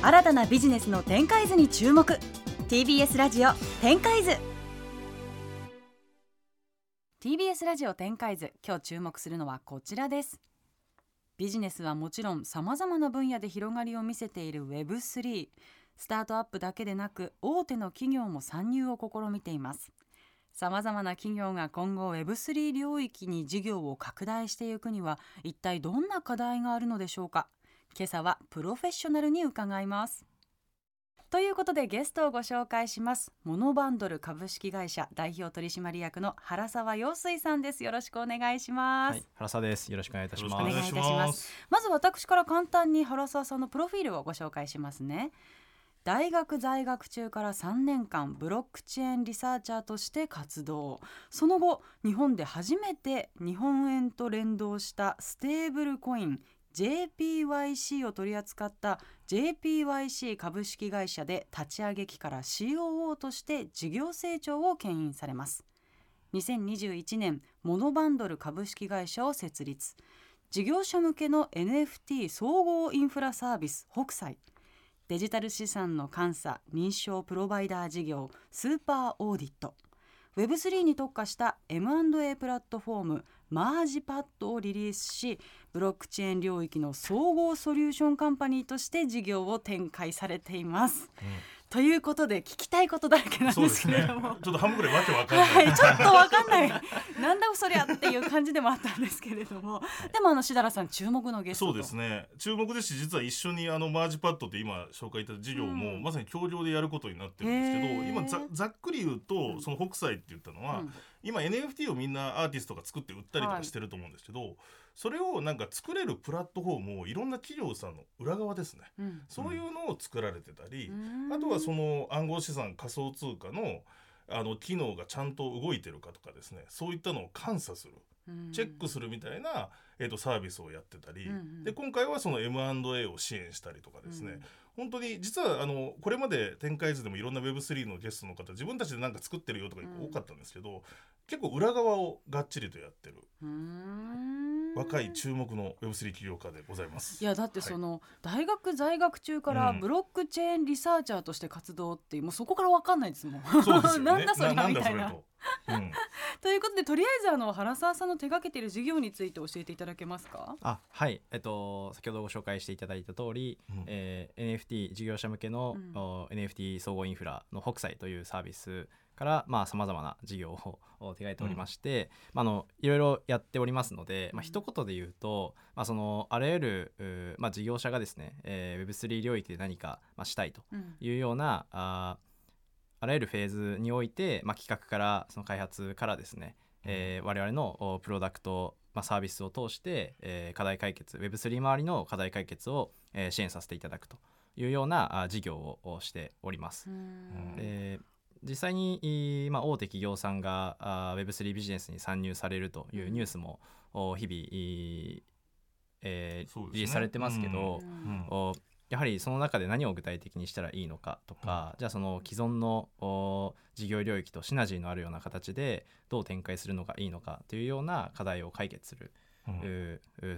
新たなビジネスの展開図に注目。TBS ラジオ展開図。TBS ラジオ展開図今日注目するのはこちらです。ビジネスはもちろんさまざまな分野で広がりを見せている Web3 スタートアップだけでなく大手の企業も参入を試みています。さまざまな企業が今後 Web3 領域に事業を拡大していくには一体どんな課題があるのでしょうか。今朝はプロフェッショナルに伺います。ということでゲストをご紹介します。モノバンドル株式会社代表取締役の原沢陽水さんです。よろしくお願いします、はい、原沢です。よろしくお願いいたします。お願いいたします。まず私から簡単に原沢さんのプロフィールをご紹介しますね。大学在学中から3年間ブロックチェーンリサーチャーとして活動。その後日本で初めて日本円と連動したステーブルコイン JPYC を取り扱った JPYC 株式会社で立ち上げ期から COO として事業成長を牽引されます。2021年モノバンドル株式会社を設立。事業者向けの NFT 総合インフラサービス北斎。デジタル資産の監査認証プロバイダー事業スーパーオーディット。Web3 に特化した M&A プラットフォームマージパッドをリリースしブロックチェーン領域の総合ソリューションカンパニーとして事業を展開されています。うん。ということで聞きたいことだらけなんですけれども、ね、ちょっと半分ぐらいわけわかんない、はい、ちょっとわかんない。なんだそりゃっていう感じでもあったんですけれども。でもあのしだらさん注目のゲストそうですね。注目ですし実は一緒にあのマージパッドって今紹介いた事業も、うん、まさに協業でやることになってるんですけど今ざざっくり言うとその北斎って言ったのは、うん、今 NFT をみんなアーティストが作って売ったりとかしてると思うんですけど、はいそれをなんか作れるプラットフォームをいろんな企業さんの裏側ですね、うん、そういうのを作られてたり、うん、あとはその暗号資産仮想通貨のあの機能がちゃんと動いてるかとかですね。そういったのを監査する、うん、チェックするみたいな、えーと、サービスをやってたり、うんうん、で今回はその M&A を支援したりとかですね、本当に実はあのこれまで展開図でもいろんな Web3 のゲストの方自分たちで何か作ってるよとか多かったんですけど、結構裏側をがっちりとやってる若い注目の Web3 起業家でございます。いやだってその、はい、大学在学中からブロックチェーンリサーチャーとして活動っていうもうそこから分かんないですもん。そうですよね、なんだそれみたいな。うん、ということでとりあえずあの原沢さんの手掛けている事業について教えていただけますか？あはい。えっと先ほどご紹介していただいた通り、うん、えー、NFT 事業者向けの、うん、NFT 総合インフラの北斎というサービスからさまざ、まな事業 を手がけておりまして、うん、まあ、のいろいろやっておりますので、まあ一言で言うと、まあ、そのあらゆる、まあ、事業者がですね、えー、Web3 領域で何か、まあ、したいというような、うん、ああらゆるフェーズにおいて、まあ、企画からその開発からですね、えー、我々のプロダクト、まあ、サービスを通して、えー、課題解決 Web3 周りの課題解決を、えー、支援させていただくというようなあ事業をしております。で実際に、まあ、大手企業さんがあ Web3 ビジネスに参入されるというニュースも日々、えーね、リリースされてますけど、うん。うん、やはりその中で何を具体的にしたらいいのかとか、うん、じゃあその既存の事業領域とシナジーのあるような形でどう展開するのがいいのかというような課題を解決する。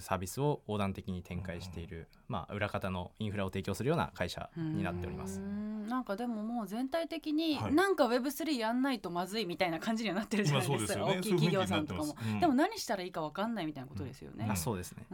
サービスを横断的に展開している、まあ、裏方のインフラを提供するような会社になっております。なんかでももう全体的になんか Web3 やんないとまずいみたいな感じにはなってるじゃないですか、ね、大きい企業さんとかも、うん、でも何したらいいか分かんないみたいなことですよね。うん、あそうですね。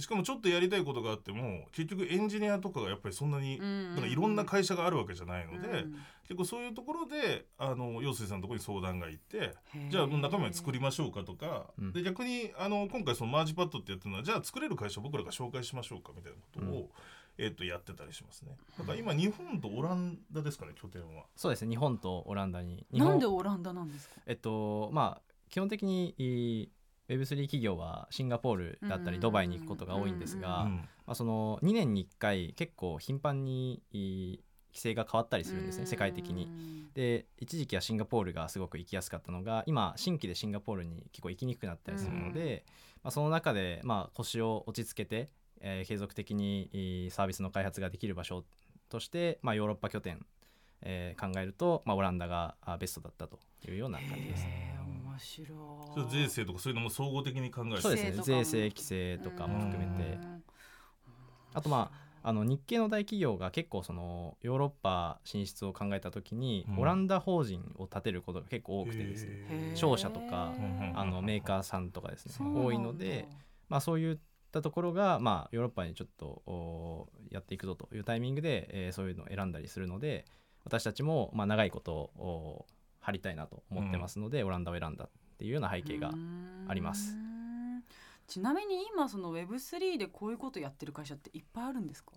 しかもちょっとやりたいことがあっても結局エンジニアとかがやっぱりそんなに、なんかいろんな会社があるわけじゃないので、結構そういうところであの陽水さんのところに相談がいてじゃあ中身作りましょうかとか、で逆にあの今回そのマージパッドってやってるのはじゃあ作れる会社僕らが紹介しましょうかみたいなことを、えー、とやってたりしますね。だから今日本とオランダですかね拠点は。そうですね日本とオランダに。なんでオランダなんですか？えっとまあ基本的に Web3 企業はシンガポールだったりドバイに行くことが多いんですが、まあ、その2年に1回結構頻繁に規制が変わったりするんですね世界的に。で一時期はシンガポールがすごく行きやすかったのが今新規でシンガポールに結構行きにくくなったりするので、まあ、その中でまあ腰を落ち着けてえー、継続的にサービスの開発ができる場所として、まあ、ヨーロッパ拠点、えー、考えると、まあ、オランダがベストだったというような感じです。ね。面白い。税制とかそういうのも総合的に考えそうですね。税制規制とかも含めて。あとまああの日系の大企業が結構そのヨーロッパ進出を考えた時に、うん。オランダ法人を立てることが結構多くてですね商社とかうんあのメーカーさんとかですね多いので、まあ、そういったところが、まあ、ヨーロッパにちょっとおやっていくぞというタイミングで、えーそういうのを選んだりするので私たちも、まあ、長いことをお張りたいなと思ってますので、オランダを選んだっていうような背景があります。うーんちなみに今その Web3 でこういうことやってる会社っていっぱいあるんですか？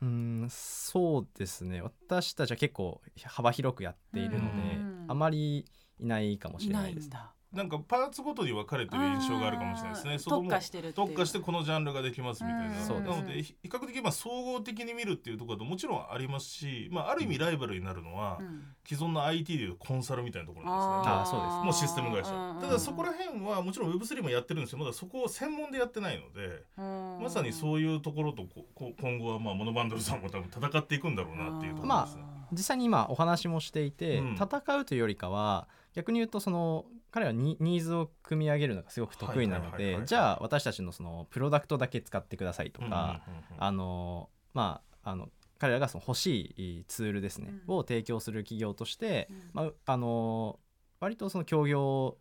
うーんそうですね。私たちは結構幅広くやっているのでうん。あまりいないかもしいれないです。ないなんかパーツごとに分かれてる印象があるかもしれないですね。特化してるっていう。特化してこのジャンルができますみたいな、なのでひ比較的まあ総合的に見るっていうところだともちろんありますし、まあ、ある意味ライバルになるのは、うん。既存の IT でいうコンサルみたいなところなんあですね。あー。そうですもうシステム会社。うんただそこら辺はもちろん Web3 もやってるんですよ。まだそこを専門でやってないのでうん。まさにそういうところとここ今後はまあモノバンドルさんも多分戦っていくんだろうなっていうところですね。実際に今お話もしていて、うん。戦うというよりかは逆に言うとその彼はニニーズを組み上げるのがすごく得意なのでじゃあ私たちのそのプロダクトだけ使ってくださいとうんか、あのまああの彼らがその欲しいツールですね、うん。を提供する企業として、うん。まああの割とその協業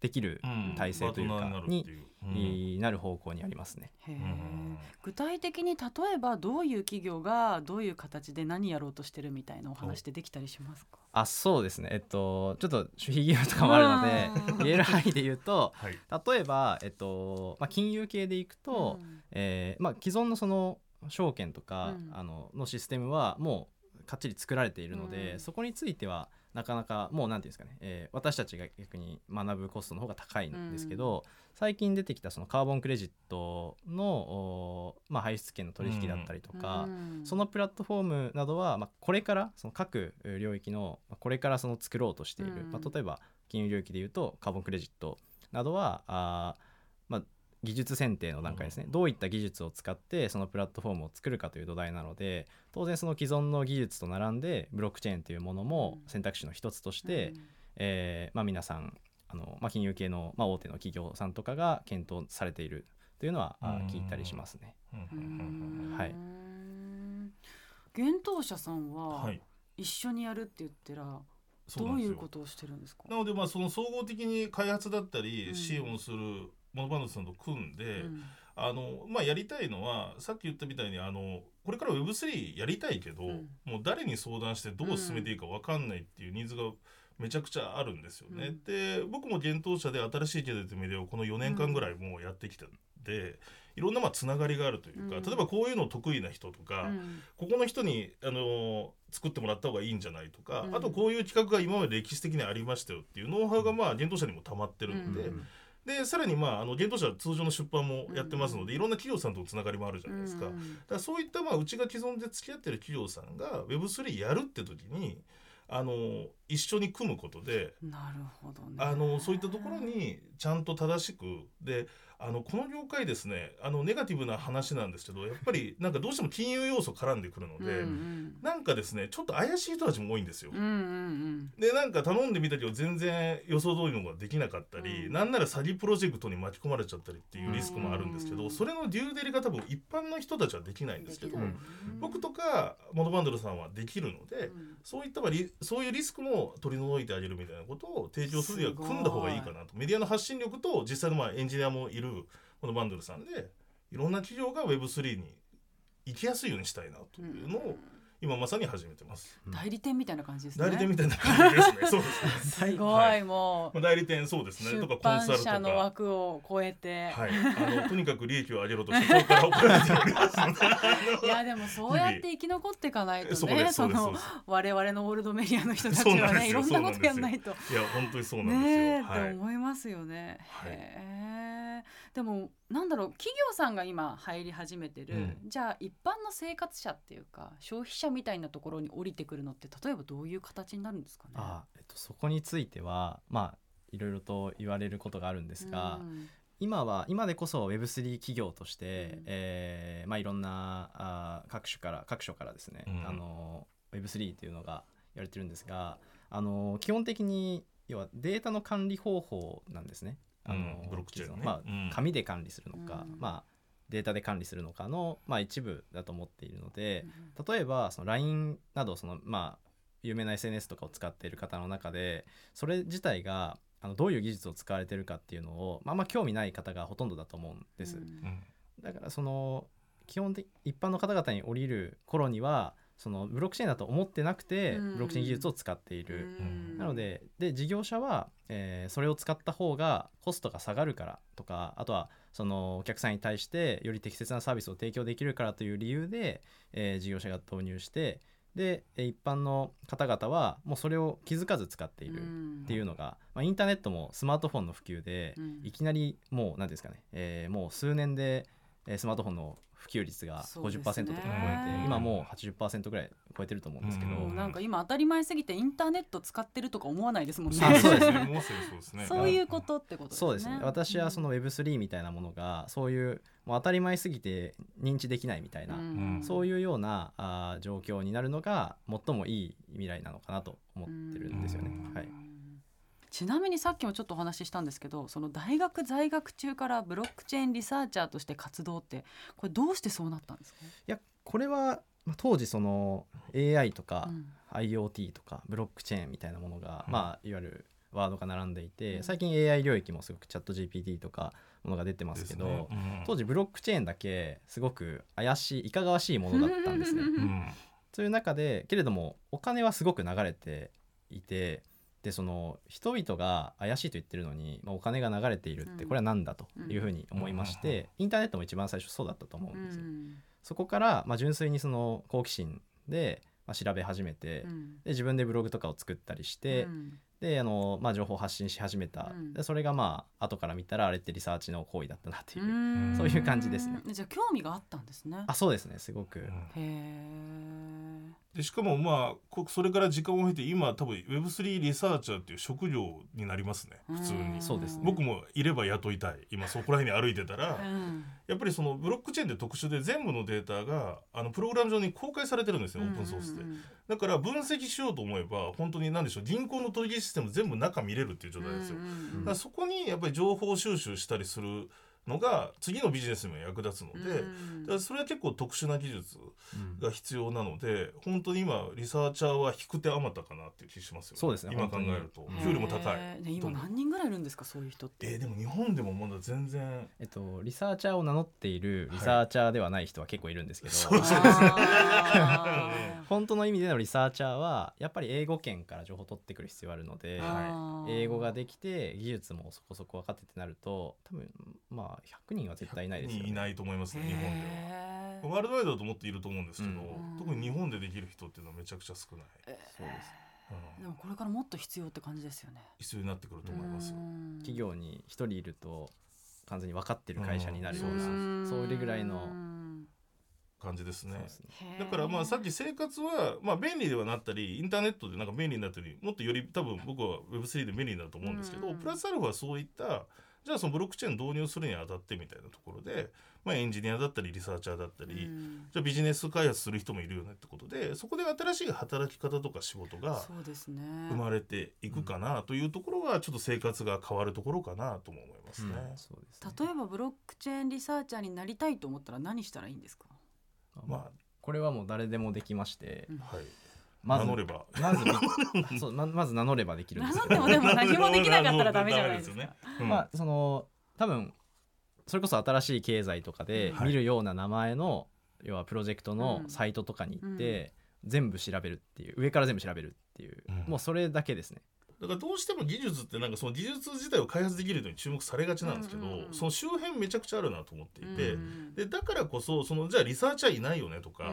できるうん。体制というかにになる方向にありますね。うん。具体的に例えばどういう企業がどういう形で何やろうとしてるみたいなお話ってできたりしますか？あそうですね。えっとちょっと守秘義務とかもあるのうん。で 言える範囲で言うとはい。例えば、えっとまあ、金融系でいくと、うん。えーまあ、既存のその証券とか、うん。あののシステムはもうかっちり作られているので、うん。そこについてはなかなかもう何ていうんですかね、えー私たちが逆に学ぶコストの方が高いんですけど、最近出てきたそのカーボンクレジットの、まあ、排出権の取引だったりとか、うん。そのプラットフォームなどは、まあ、これからその各領域のまあこれからその作ろうとしている、うん。まあ、例えば金融領域でいうとカーボンクレジットなどはあ、技術選定の段階ですね、どういった技術を使ってそのプラットフォームを作るかという土台なので当然その既存の技術と並んでブロックチェーンというものも選択肢の一つとして、えーまあ、皆さんあの、まあ、金融系の、まあ、大手の企業さんとかが検討されているというのはあうん。聞いたりしますね。うん。ううんうんうんんはい。幻冬者さんははい。一緒にやるって言ったらどういうことをしてるんですか？なのでまあその総合的に開発だったうりん。支援をするモノバンドさんと組んで、うん。あのまあ、やりたいのはさっき言ったみたいにあのこれから Web3 やりたいけど、うん。もう誰に相談してどう進めていいか分かんないっていうニーズがめちゃくちゃあるんですよね。うん。で僕も幻冬者で新しい経済というメディアをこの4年間ぐらいもうやってきたんで、いろんなまあつながりがあるというか、うん。例えばこういうの得意な人とか、うん。ここの人にあの作ってもらった方がいいんじゃないとか、うん。あとこういう企画が今まで歴史的にありましたよっていうノウハウがまあ幻冬者にも溜まってるんで。うんでさらにまああの幻冬者は通常の出版もやってますので、うん。いろんな企業さんとのつながりもあるじゃないですか,、だからそういったまあうちが既存で付き合ってる企業さんが Web3 やるって時にあの一緒に組むことでなるほどね。あのそういったところにちゃんと正しくであのこの業界ですねあのネガティブな話なんですけどやっぱりなんかどうしても金融要素絡んでくるので、うんなんかですねちょっと怪しい人たちも多いんですよ。うんうんうん。でなんか頼んでみたけど全然予想通りのができなかったり、うん。なんなら詐欺プロジェクトに巻き込まれちゃったりっていうリスクもあるんですけど、うん。それのデューデリが多分一般の人たちはできないんですけど、僕とかモノバンドルさんはできるので、うん。そういったそういうリスクも取り除いてあげるみたいなことを提供するには組んだ方がいいかなと。メディアの発信力と実際のまあエンジニアもいるモノバンドルさんでいろんな企業が Web3 に行きやすいようにしたいなというのを今まさに始めてます。代理店みたいな感じですね。代理店みたいな感じですね。そうですね。すごはい。もう。まあ、代理店そうですね。出とかコンサルとか。の枠を超えて、はい、あのとにかく利益を上げろと社長から怒られておりますいやでもそうやって生き残っていかないとねそうの我々のオールドメディアの人たちはねいろんなことやんないと。いや本当にそうなんですねえ、よ。はい。って思いますよね。はい。へえ。でもなんだろう企業さんが今入り始めてる、うんじゃあ一般の生活者っていうか消費者みたいなところに降りてくるのって例えばどういう形になるんですかね？あえっと、そこについてはまあいろいろと言われることがあるんですが、うん今は今でこそ Web3 企業として、うんえーまあ、いろんなあー各種から各所からですね、うんあの Web3 っていうのが言われてるんですがあの基本的に要はデータの管理方法なんですね。あのうんブロックチェーンね。まあうん。紙で管理するのか、うん。まあ、データで管理するのかの、まあ、一部だと思っているので例えばその LINE などその、まあ、有名な SNS とかを使っている方の中でそれ自体があのどういう技術を使われてるかっていうのを、まあ、あんま興味ない方がほとんどだと思うんです。だからその基本的一般の方々に降りる頃にはそのブロックチェーンだと思ってなくてブロックチェーン技術を使っている、なのでで事業者は、えー、それを使った方がコストが下がるからとかあとはそのお客さんに対してより適切なサービスを提供できるからという理由で、えー、事業者が導入してで一般の方々はもうそれを気づかず使っているっていうのが、まあ、インターネットもスマートフォンの普及で、いきなりもう何ですかね、えー、もう数年でスマートフォンの普及率が50%とか超えて、今もう80%ぐらい超えてると思うんですけど、うん、なんか今当たり前すぎてインターネット使ってるとか思わないですもんね。そうですね。そういうことってことですね。そうですね。私はその Web3 みたいなものがそういうもう当たり前すぎて認知できないみたいな、うん、そういうようなあ状況になるのが最もいい未来なのかなと思ってるんですよね。はい。ちなみにさっきもちょっとお話ししたんですけどその大学在学中からブロックチェーンリサーチャーとして活動ってこれどうしてそうなったんですか？いやこれは当時その AI とか IoT とかブロックチェーンみたいなものが、うん、まあいわゆるワードが並んでいて、うん、最近 AI 領域もすごくチャット GPT とかものが出てますけど、ね。うん、当時ブロックチェーンだけすごく怪しいいかがわしいものだったんですね。という中でけれどもお金はすごく流れていてでその人々が怪しいと言ってるのに、まあ、お金が流れているってこれは何だというふうに思いまして、インターネットも一番最初そうだったと思うんですよ。そこから、まあ、純粋にその好奇心で、まあ、調べ始めて、で自分でブログとかを作ったりして、であの、まあ、情報を発信し始めた、うん、でそれがまあ後から見たらあれってリサーチの行為だったなっていうそういう感じですね。じゃあ興味があったんですね。あそうですねすごく、へえでしかもまあそれから時間を経て今多分 Web3 リサーチャーっていう職業になりますね普通に。そうです、ね、僕もいれば雇いたい。今そこら辺に歩いてたら、うん、やっぱりそのブロックチェーンって特殊で全部のデータがあのプログラム上に公開されてるんですよオープンソースで、だから分析しようと思えば本当に何でしょう銀行の取引システム全部中見れるっていう状態ですよ、だからそこにやっぱり情報収集したりするのが次のビジネスにも役立つので、だからそれは結構特殊な技術が必要なので、本当に今リサーチャーは引く手あまたかなっていう気しますよ、ね、そうですね今考えると。給料も高い、ね、今何人ぐらいいるんですかそういう人って？えー、でも日本でもまだ全然。えっとリサーチャーを名乗っているリサーチャーではない人は結構いるんですけど、はい、そうですね本当の意味でのリサーチャーはやっぱり英語圏から情報を取ってくる必要あるので、はい、英語ができて技術もそこそこ分かってってなると多分まあ100人は絶対いないですよ、ね、いないと思いますね日本では。ワールドワイドだと思っていると思うんですけど、うん、特に日本でできる人っていうのはめちゃくちゃ少ない、そうです、うん、でもこれからもっと必要って感じですよね。必要になってくると思います企業に一人いると完全に分かってる会社になるようなそれぐらいの感じですね。だからまあさっき生活はまあ便利ではなったりインターネットでなんか便利になったりもっとより多分僕は Web3 で便利になると思うんですけどプラスアルファそういったじゃあそのブロックチェーン導入するにあたってみたいなところで、まあ、エンジニアだったりリサーチャーだったり、じゃあビジネス開発する人もいるよねってことでそこで新しい働き方とか仕事が生まれていくかなというところはちょっと生活が変わるところかなとも思いますね。例えばブロックチェーンリサーチャーになりたいと思ったら何したらいいんですか？まあ、これはもう誰でもできまして、はい、まず名乗れば。まずそうままず名乗ればできるんですけど。名乗ってもでも何もできなかったらダメじゃないですか。ねうん、まあその多分それこそ新しい経済とかで見るような名前の、はい、要はプロジェクトのサイトとかに行って、うん、全部調べるっていう上から全部調べるっていう、うん、もうそれだけですね。だからどうしても技術ってなんかその技術自体を開発できるのに注目されがちなんですけど、その周辺めちゃくちゃあるなと思っていて、でだからこそそのじゃあリサーチャーいないよねとか、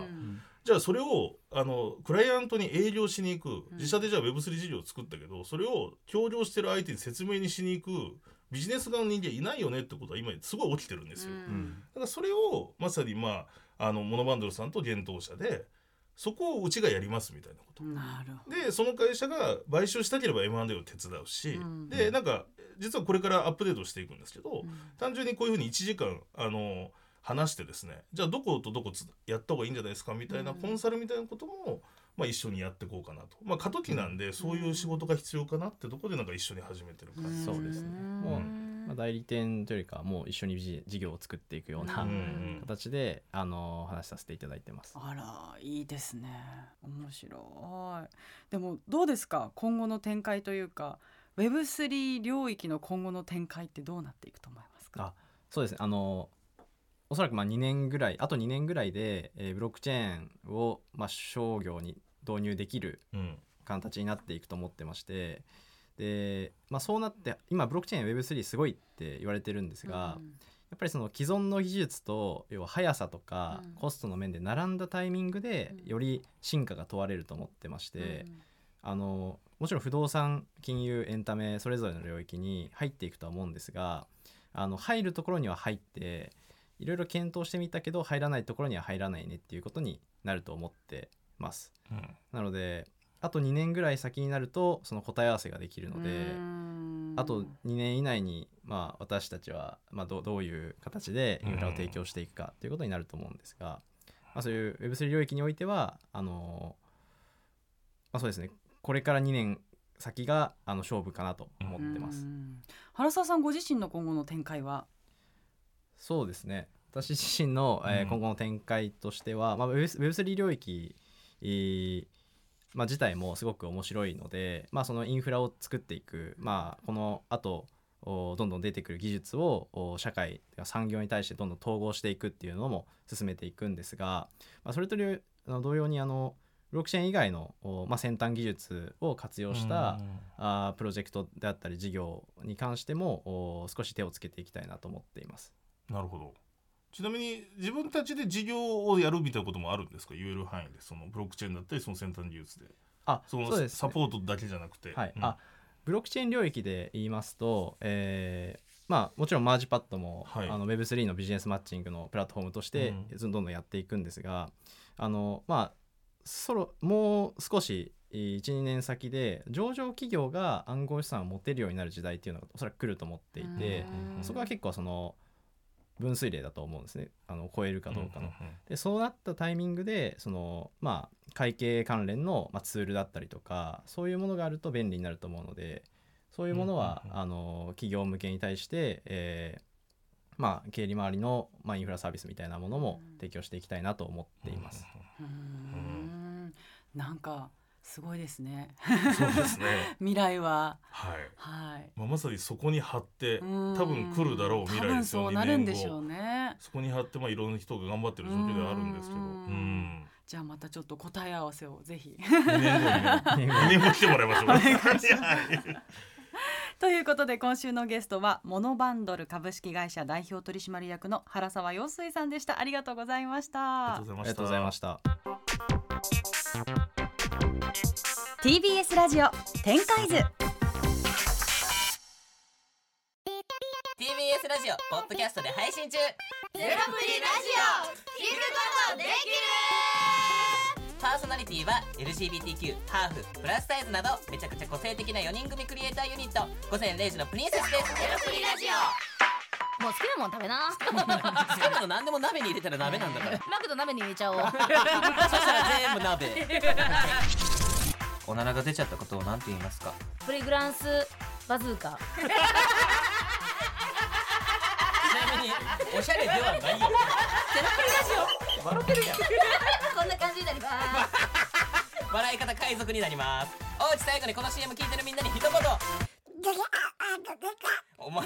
じゃあそれをあのクライアントに営業しに行く自社でじゃあ Web3 事業を作ったけどそれを協業してる相手に説明にしに行くビジネス側の人間いないよねってことは今すごい起きてるんですよ。だからそれをまさにまああのモノバンドルさんと幻冬社でそこをうちがやりますみたいなこと。なるほど。でその会社が買収したければ M&A を手伝うし、うん、でなんか実はこれからアップデートしていくんですけど、うん、単純にこういうふうに1時間あの話してですねじゃあどことどこやった方がいいんじゃないですかみたいなコンサルみたいなことも、まあ、一緒にやっていこうかなと、まあ、過渡期なんでそういう仕事が必要かなってとこでなんか一緒に始めてる感じ、そうですね、もうまあ、代理店というよりかはもう一緒に事事業を作っていくようなうん形で、あの話させていただいてます。あらいいですね。面白い。でもどうですか？今後の展開というか Web3 領域の今後の展開ってどうなっていくと思いますか？あそうですね。あのおそらくまあ2年ぐらいあと2年ぐらいで、えーブロックチェーンを、まあ、商業に導入できるうん。形になっていくと思ってましてで、まあ、そうなって今ブロックチェーン Web3 すごいって言われてるんですが、うんやっぱりその既存の技術と要は速さとかうん。コストの面で並んだタイミングでうん。より進化が問われると思ってまして、うん。あのもちろん不動産金融エンタメそれぞれの領域に入っていくとは思うんですがあの入るところには入っていろいろ検討してみたけど入らないところには入らないねっていうことになると思ってます。うん。なのであと2年ぐらい先になるとその答え合わせができるので。うん。あと2年以内に、まあ、私たちは、まあ、どどういう形でインフラを提供していくかということになると思うんですが、まあ、そういう Web3 領域においてはあの、まあ、そうですね。これから2年先があの勝負かなと思ってます。うん。原沢さんご自身の今後の展開は？そうですね。私自身の、えーうん。今後の展開としては、まあ、Web- Web3 領域、えーまあ、自体もすごく面白いので、まあ、そのインフラを作っていく、まあ、このあとおどんどん出てくる技術をお社会産業に対してどんどん統合していくっていうのも進めていくんですが、まあ、それと同様にあのブロックチェーン以外の、おまあ、先端技術を活用した、あープロジェクトであったり事業に関してもお少し手をつけていきたいなと思っています。なるほどちなみに自分たちで事業をやるみたいなこともあるんですか？言える範囲で。そのブロックチェーンだったりその先端技術で。あそのそうです、サポートだけじゃなくて、はい、うん。あブロックチェーン領域で言いますと、えーまあ、もちろんマージパッドも、はい。あの Web3 のビジネスマッチングのプラットフォームとしてうん。どんどんやっていくんですが、あのまあそろもう少し12年先で上場企業が暗号資産を持てるようになる時代っていうのがおそらく来ると思っていてうん。そこは結構その分水嶺だと思うんですね。あの超えるかどうかの。んんでそうなったタイミングでそのまあ会計関連の、まあ、ツールだったりとかそういうものがあると便利になると思うのでそういうものは、うんうんうんあの企業向けに対して、えーまあ、経理周りの、まあ、インフラサービスみたいなものも提供していきたいなと思っています。うーん。なんかすごいですね。そうですね。未来は。はい、はい。まあ、まさにそこに貼ってうん。多分来るだろう未来ですよ。多分そうなるんでし2ょう年後ねそこに貼ってまあいろんな人が頑張ってる状況ではあるんですけど。ううん。ん。じゃあまたちょっと答え合わせをぜひ。2年後にね2年後来てもらいましょう。はいということで今週のゲストはモノバンドル株式会社代表取締役の原沢陽水さんでした。ありがとうございました。ありがとうございました。TBS ラジオ展開図。TBS ラジオポッドキャストで配信中。ゼロプリラジオ聞くことできるパーソナリティは LGBTQ ハーフプラスサイズなどめちゃくちゃ個性的な4人組クリエイターユニット。午前0時のプリンセスです。ゼロプリラジオ。もう好きなもん食べな。好きなの何でも鍋に入れたら鍋なんだから。マクド鍋に入れちゃおう。そしたら全部鍋おならが出ちゃったことを何て言いますかプリグランスバズーカちなみにおしゃれではないよゼロプリラジオ笑ってるやんこんな感じになります笑い方海賊になりますおうち最後にこの CM 聞いてるみんなに一言お前